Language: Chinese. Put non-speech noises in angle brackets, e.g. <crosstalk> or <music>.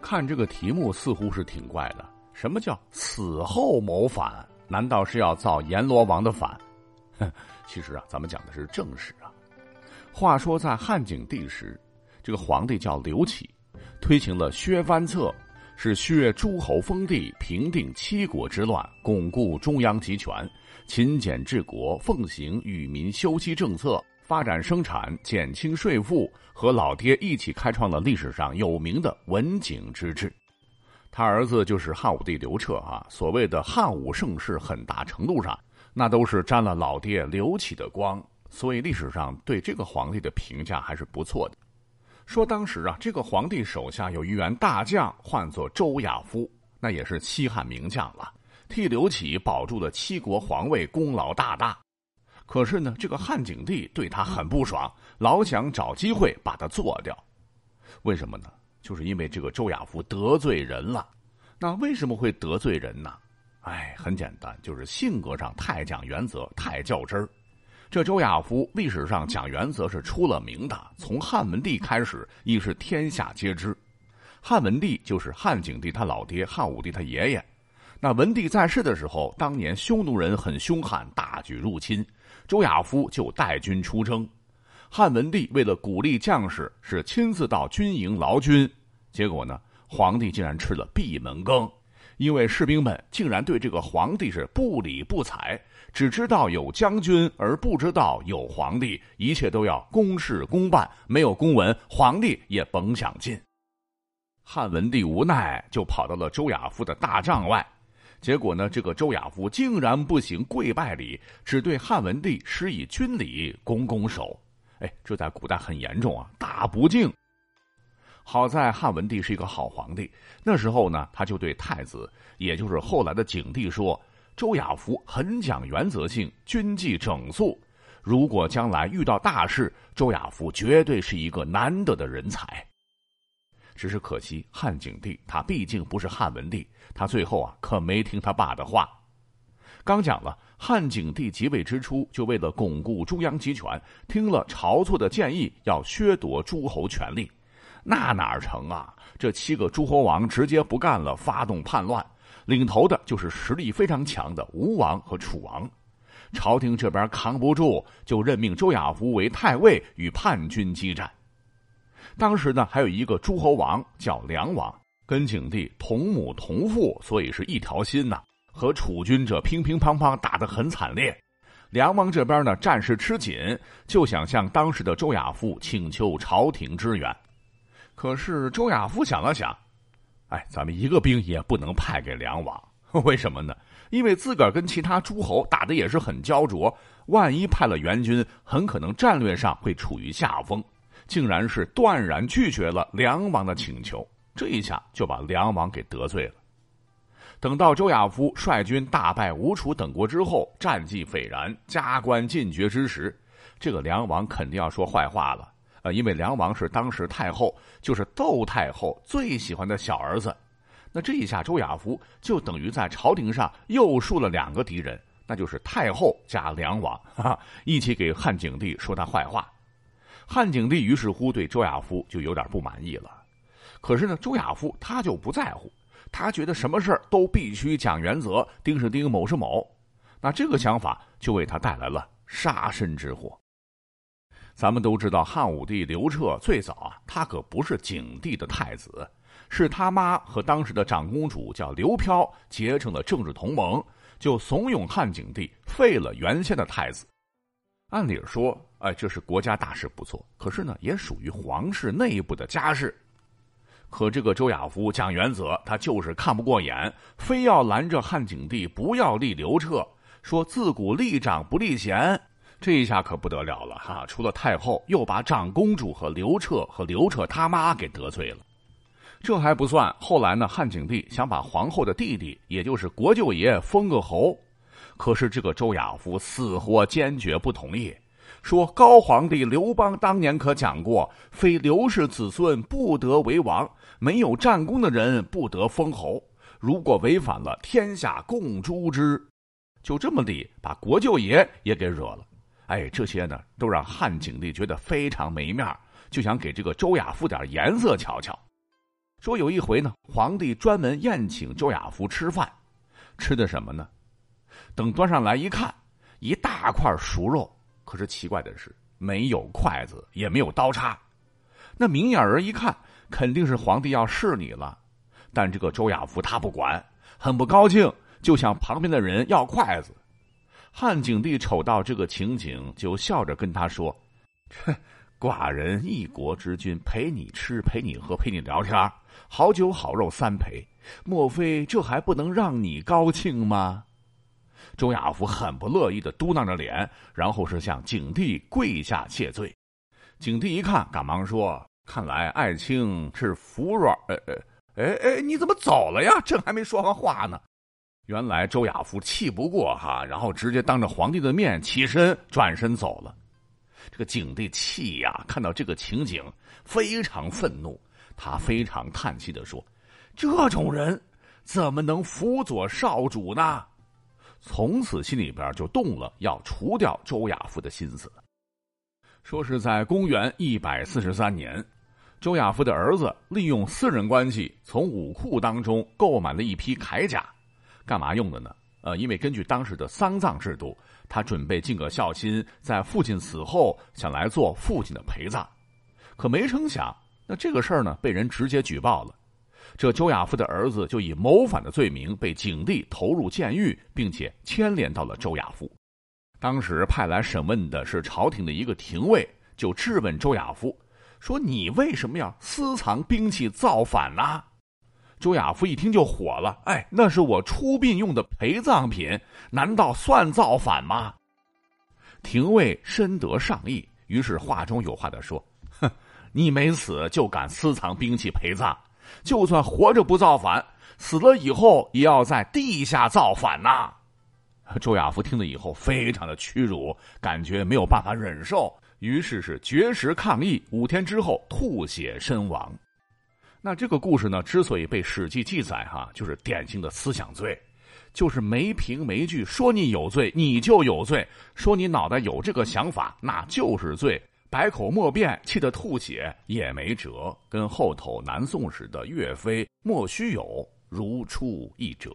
看这个题目似乎是挺怪的，什么叫死后谋反？难道是要造阎罗王的反？哼，其实啊，咱们讲的是正史啊。话说在汉景帝时，这个皇帝叫刘启，推行了削藩策，是削诸侯封地，平定七国之乱，巩固中央集权，勤俭治国，奉行与民休戚政策，发展生产，减轻税负，和老爹一起开创了历史上有名的文景之治。他儿子就是汉武帝刘彻啊，所谓的汉武盛世，很大程度上那都是沾了老爹刘启的光，所以历史上对这个皇帝的评价还是不错的。说当时啊，这个皇帝手下有一员大将，唤作周亚夫，那也是西汉名将了，替刘启保住了七国皇位，功劳大大。可是呢，这个汉景帝对他很不爽，老想找机会把他做掉。为什么呢？就是因为这个周亚夫得罪人了，那为什么会得罪人呢？哎，很简单，就是性格上太讲原则，太较真儿。这周亚夫历史上讲原则是出了名的，从汉文帝开始亦是天下皆知。汉文帝就是汉景帝他老爹，汉武帝他爷爷。那文帝在世的时候，当年匈奴人很凶悍，大举入侵，周亚夫就带军出征。汉文帝为了鼓励将士，是亲自到军营劳军。结果呢，皇帝竟然吃了闭门羹，因为士兵们竟然对这个皇帝是不理不睬，只知道有将军而不知道有皇帝，一切都要公事公办，没有公文，皇帝也甭想进。汉文帝无奈，就跑到了周亚夫的大帐外，结果呢，这个周亚夫竟然不行跪拜礼，只对汉文帝施以军礼，拱拱手。哎，这在古代很严重啊，大不敬。好在汉文帝是一个好皇帝，那时候呢，他就对太子，也就是后来的景帝说：“周亚夫很讲原则性，军纪整肃。如果将来遇到大事，周亚夫绝对是一个难得的人才。”只是可惜，汉景帝他毕竟不是汉文帝，他最后啊可没听他爸的话。刚讲了，汉景帝即位之初，就为了巩固中央集权，听了晁错的建议，要削夺诸侯权力。那哪成啊！这七个诸侯王直接不干了，发动叛乱，领头的就是实力非常强的吴王和楚王。朝廷这边扛不住，就任命周亚夫为太尉，与叛军激战。当时呢，还有一个诸侯王叫梁王，跟景帝同母同父，所以是一条心呐。和楚军这乒乒乓乓打得很惨烈。梁王这边呢，战事吃紧，就想向当时的周亚夫请求朝廷支援。可是周亚夫想了想，哎，咱们一个兵也不能派给梁王，<laughs> 为什么呢？因为自个儿跟其他诸侯打的也是很焦灼，万一派了援军，很可能战略上会处于下风，竟然是断然拒绝了梁王的请求。这一下就把梁王给得罪了。等到周亚夫率军大败吴楚等国之后，战绩斐然，加官进爵之时，这个梁王肯定要说坏话了。呃，因为梁王是当时太后，就是窦太后最喜欢的小儿子，那这一下周亚夫就等于在朝廷上又树了两个敌人，那就是太后加梁王，哈，一起给汉景帝说他坏话。汉景帝于是乎对周亚夫就有点不满意了。可是呢，周亚夫他就不在乎，他觉得什么事都必须讲原则，丁是丁，某是某。那这个想法就为他带来了杀身之祸。咱们都知道，汉武帝刘彻最早啊，他可不是景帝的太子，是他妈和当时的长公主叫刘飘结成了政治同盟，就怂恿汉景帝废了原先的太子。按理说，哎，这是国家大事不错，可是呢，也属于皇室内部的家事。可这个周亚夫讲原则，他就是看不过眼，非要拦着汉景帝不要立刘彻，说自古立长不立贤。这一下可不得了了哈！除了太后，又把长公主和刘彻和刘彻他妈给得罪了。这还不算，后来呢，汉景帝想把皇后的弟弟，也就是国舅爷封个侯，可是这个周亚夫死活坚决不同意，说高皇帝刘邦当年可讲过，非刘氏子孙不得为王，没有战功的人不得封侯，如果违反了，天下共诛之。就这么地，把国舅爷也给惹了。哎，这些呢都让汉景帝觉得非常没面就想给这个周亚夫点颜色瞧瞧。说有一回呢，皇帝专门宴请周亚夫吃饭，吃的什么呢？等端上来一看，一大块熟肉。可是奇怪的是，没有筷子，也没有刀叉。那明眼人一看，肯定是皇帝要试你了。但这个周亚夫他不管，很不高兴，就向旁边的人要筷子。汉景帝瞅到这个情景，就笑着跟他说：“寡人一国之君，陪你吃，陪你喝，陪你聊天，好酒好肉三陪，莫非这还不能让你高兴吗？”周亚夫很不乐意的嘟囔着脸，然后是向景帝跪下谢罪。景帝一看，赶忙说：“看来爱卿是服软。”呃呃，哎哎，你怎么走了呀？朕还没说完话呢。原来周亚夫气不过哈，然后直接当着皇帝的面起身转身走了。这个景帝气呀，看到这个情景非常愤怒，他非常叹气的说：“这种人怎么能辅佐少主呢？”从此心里边就动了要除掉周亚夫的心思。说是在公元一百四十三年，周亚夫的儿子利用私人关系从武库当中购买了一批铠甲。干嘛用的呢？呃，因为根据当时的丧葬制度，他准备尽个孝心，在父亲死后想来做父亲的陪葬。可没成想，那这个事儿呢，被人直接举报了。这周亚夫的儿子就以谋反的罪名被景帝投入监狱，并且牵连到了周亚夫。当时派来审问的是朝廷的一个廷尉，就质问周亚夫说：“你为什么要私藏兵器造反呢？”周亚夫一听就火了，哎，那是我出殡用的陪葬品，难道算造反吗？廷尉深得上意，于是话中有话的说：“哼，你没死就敢私藏兵器陪葬，就算活着不造反，死了以后也要在地下造反呐！” <laughs> 周亚夫听了以后非常的屈辱，感觉没有办法忍受，于是是绝食抗议，五天之后吐血身亡。那这个故事呢，之所以被《史记》记载，哈，就是典型的思想罪，就是没凭没据说你有罪，你就有罪；说你脑袋有这个想法，那就是罪。百口莫辩，气得吐血也没辙，跟后头南宋时的岳飞、莫须有如出一辙。